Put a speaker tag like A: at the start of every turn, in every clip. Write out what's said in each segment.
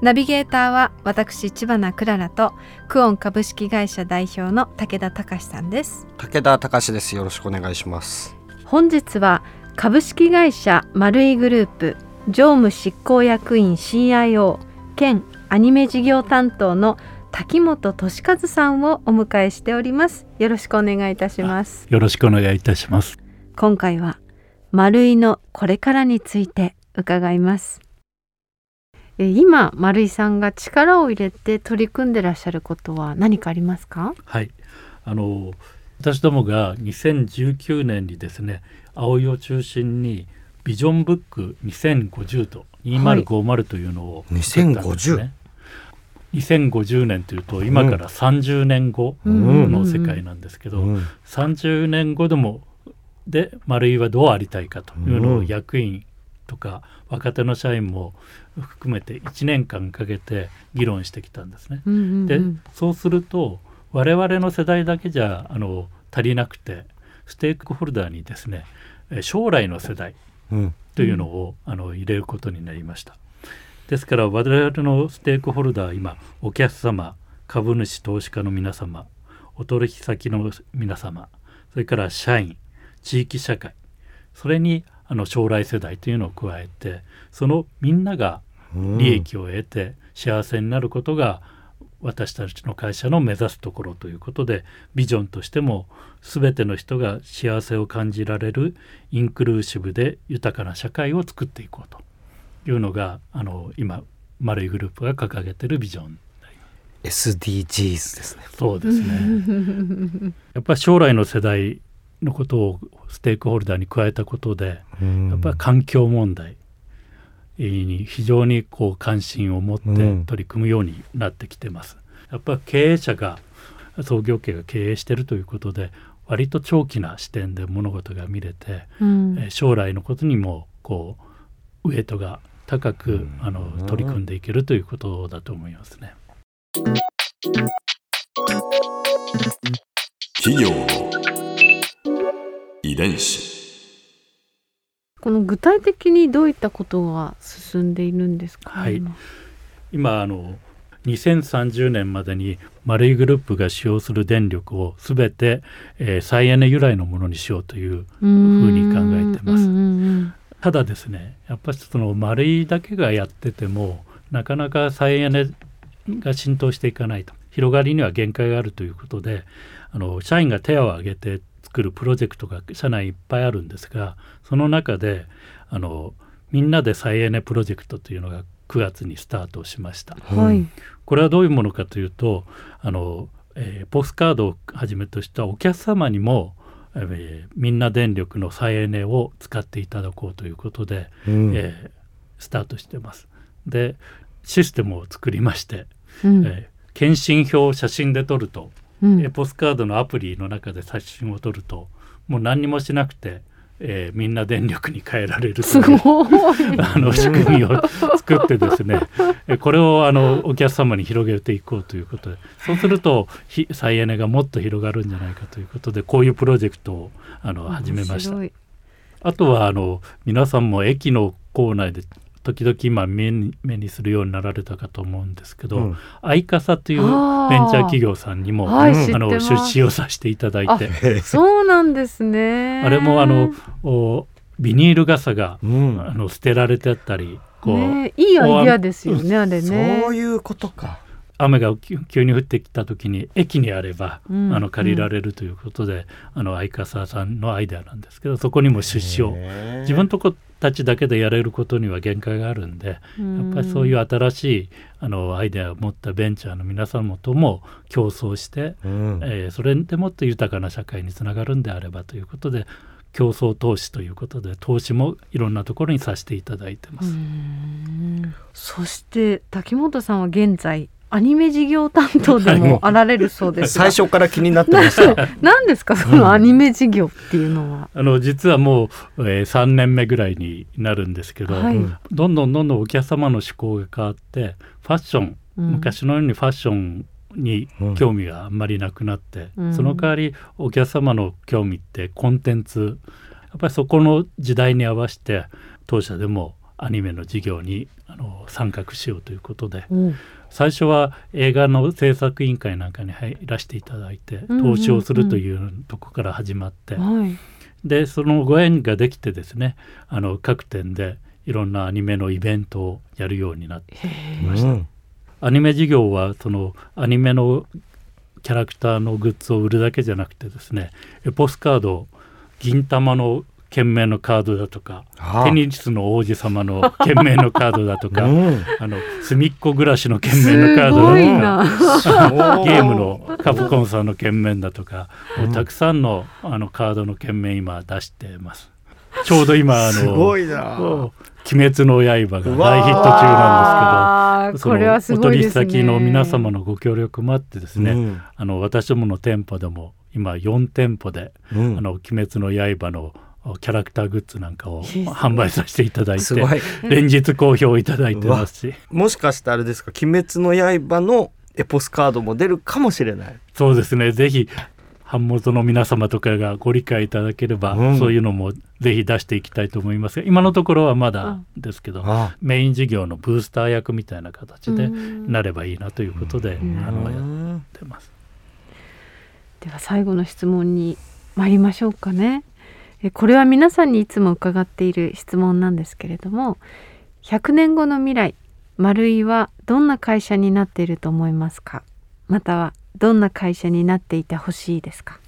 A: ナビゲーターは私千葉なクララとクオン株式会社代表の武田隆さんです。
B: 武田隆です。よろしくお願いします。
A: 本日は株式会社丸井グループ常務執行役員 CIO 兼アニメ事業担当の滝本俊和さんをお迎えしております。よろしくお願いいたします。
C: よろしくお願いいたします。
A: 今回は丸井のこれからについて伺います今丸井さんが力を入れて取り組んでらっしゃることは何かありますか？
C: はい。あの私どもが2019年にですね葵を中心にビジョンブック2050と2050というのを
B: 作ったんですね、はい
C: 2050年というと今から30年後の世界なんですけど、うん。うん、30年後でもで丸井はどうありたいかというのを役員とか若手の社員も含めて1年間かけて議論してきたんですね。うんうんうん、でそうすると我々の世代だけじゃあの足りなくてステークホルダーにですね将来の世代というのを、うん、あの入れることになりました。ですから我々のステークホルダー今お客様株主投資家の皆様お取引先の皆様それから社員地域社会それにあの将来世代というのを加えてそのみんなが利益を得て幸せになることが私たちの会社の目指すところということでビジョンとしても全ての人が幸せを感じられるインクルーシブで豊かな社会を作っていこうというのがあの今丸いグループが掲げてるビジョン
B: SDGs ですね。
C: そうですね。やっぱり将来の世代のことをステークホルダーに加えたことでやっぱり環境問題に非常にこう関心を持って取り組むようになってきてます。やっぱり経営者が創業家が経営してるということで割と長期な視点で物事が見れて、うん、将来のことにもこうウエイトが高く、あの取り組んでいけるということだと思いますね。
D: 企業伝子。
A: この具体的にどういったことが進んでいるんですか、
C: はい、今。あの2030年までにマレイグループが使用する電力をすべて、えー、再エネ由来のものにしようというふうに考えてます。ただですねやっぱりそのマレイだけがやっててもなかなか再エネが浸透していかないと。広がりには限界があるということであの社員が手を挙げて作るプロジェクトが社内いっぱいあるんですがその中であのみんなで再エネプロジェクトというのが9月にスタートしました。はい、これはどういうものかというとあの、えー、ポストカードをはじめとしたお客様にも、えー、みんな電力の再エネを使っていただこうということで、うん、えー、スタートしてます。でシステムを作りまして、うん、えー、検診票を写真で撮るとうん、ポスカードのアプリの中で写真を撮るともう何にもしなくて、えー、みんな電力に変えられるという あの仕組みを作ってですねこれをあのお客様に広げていこうということでそうすると再エネがもっと広がるんじゃないかということでこういうプロジェクトをあの始めました。あとはあの皆さんも駅の構内で時々今目に目にするようになられたかと思うんですけど、うん、アイカサというベンチャー企業さんにも、はい、あの出資をさせていただいて。
A: そうなんですね。
C: あれもあのおビニール傘が、うん、あの捨てられてあったり
A: こう、ね、いいアイデアですよねあれね。
B: そういうことか。
C: 雨が急に降ってきた時に駅にあれば、うん、あの借りられるということで、うん、あの相笠さんのアイデアなんですけどそこにも出資を。自分とこたちだけでやれることには限界があるんで、やっぱりそういう新しいあのアイデアを持ったベンチャーの皆様とも競争して、うん、えー、それでもっと豊かな社会につながるんであればということで競争投資ということで投資もいろんなところにさせていただいてます。
A: そして滝本さんは現在アニメ事業担当でもあられるそうです
B: 最初から気になってました。
A: 何ですかそのアニメ事業っていうのは、
C: あの実はもう、えー、3年目ぐらいになるんですけど、
A: はい。
C: どんどんどんどんお客様の思考が変わってファッション、
A: うん。
C: 昔のようにファッションに興味があんまりなくなって、
A: うん。
C: その代わりお客様の興味ってコンテンツやっぱりそこの時代に合わせて当社でもアニメの事業にあの参画しようということで
A: うん。
C: 最初は映画の制作委員会なんかに入らせていただいて
A: うんうんうん。
C: 投資をするというとこから始まって、
A: はい。
C: でそのご縁ができてですねあの各店でいろんなアニメのイベントをやるようになって
B: うん。
C: アニメ事業はそのアニメのキャラクターのグッズを売るだけじゃなくてですねエポスカード銀玉の剣名のカードだとか
B: ああ。
C: テニスの王子様の 剣名のカードだとか、
B: うん。
C: あの隅っこ暮らしの剣名
A: す
C: のカードだとか
A: な。
C: ゲームのカプコンさんの剣面だとか、もうたくさんのあのカードの剣面今出してます。ちょうど今あ
B: す
C: の
B: ごいな。
C: 鬼滅の刃が大ヒット中なんですけど。
A: これはすごいですね。
C: お取引先の皆様のご協力もあってですね、
B: うん。
C: あの私どもの店舗でも今4店舗で、
B: うん。
C: あの鬼滅の刃のキャラクターグッズなんかを販売させていただいて連日好評いただいてますし。
B: もしかしてあれですか「鬼滅の刃」のエポスカードも出るかもしれない。
C: そうですね。ぜひ版元の皆様とかがご理解いただければ、
B: うん。
C: そういうのもぜひ出していきたいと思いますが今のところはまだですけど、
B: あ
C: メイン事業のブースター役みたいな形で
A: うん。
C: なればいいなということで、
A: ん。
C: あのやっ
B: うん
C: てます。
A: では最後の質問に参りましょうかね。えこれは皆さんにいつも伺っている質問なんですけれども100年後の未来丸井はどんな会社になっていると思いますか？またはどんな会社になっていてほしいですか？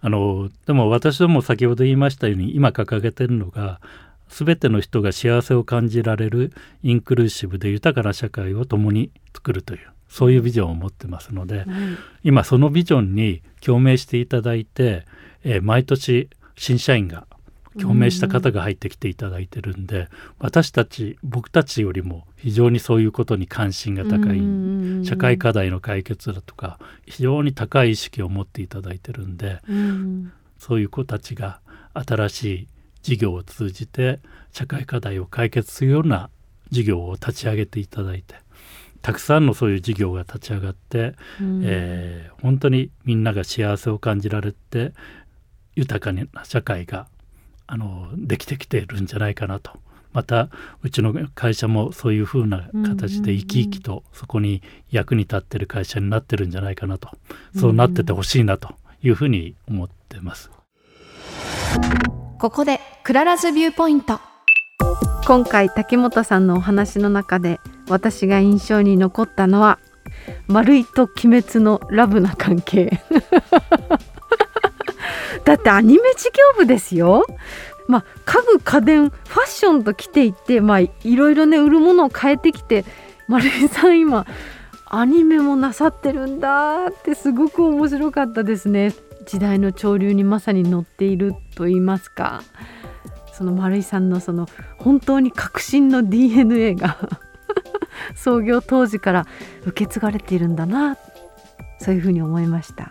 C: あのでも私ども先ほど言いましたように今掲げてるのが全ての人が幸せを感じられるインクルーシブで豊かな社会を共に作るというそういうビジョンを持ってますので、今そのビジョンに共鳴していただいて、えー毎年新社員が共鳴した方が入ってきていただいてるんで、私たち僕たちよりも非常にそういうことに関心が高い、社会課題の解決だとか非常に高い意識を持っていただいてるんで
A: うん。
C: そういう子たちが新しい事業を通じて社会課題を解決するような事業を立ち上げていただいてたくさんのそういう事業が立ち上がって、
A: うん。
C: えー本当にみんなが幸せを感じられて豊かな社会があのできてきているんじゃないかなと。またうちの会社もそういうふうな形で生き生きとそこに役に立ってる会社になってるんじゃないかなと。そうなっててほしいなというふうに思ってます。
A: ここで Clara's Viewpoint。今回竹本さんのお話の中で私が印象に残ったのは丸いと鬼滅のラブな関係だってアニメ事業部ですよ。まあ家具家電ファッションと来ていってまあいろいろね売るものを変えてきて丸井さん今アニメもなさってるんだってすごく面白かったですね。時代の潮流にまさに乗っていると言いますか。その丸井さんのその本当に革新の DNA が創業当時から受け継がれているんだなそういうふうに思いました。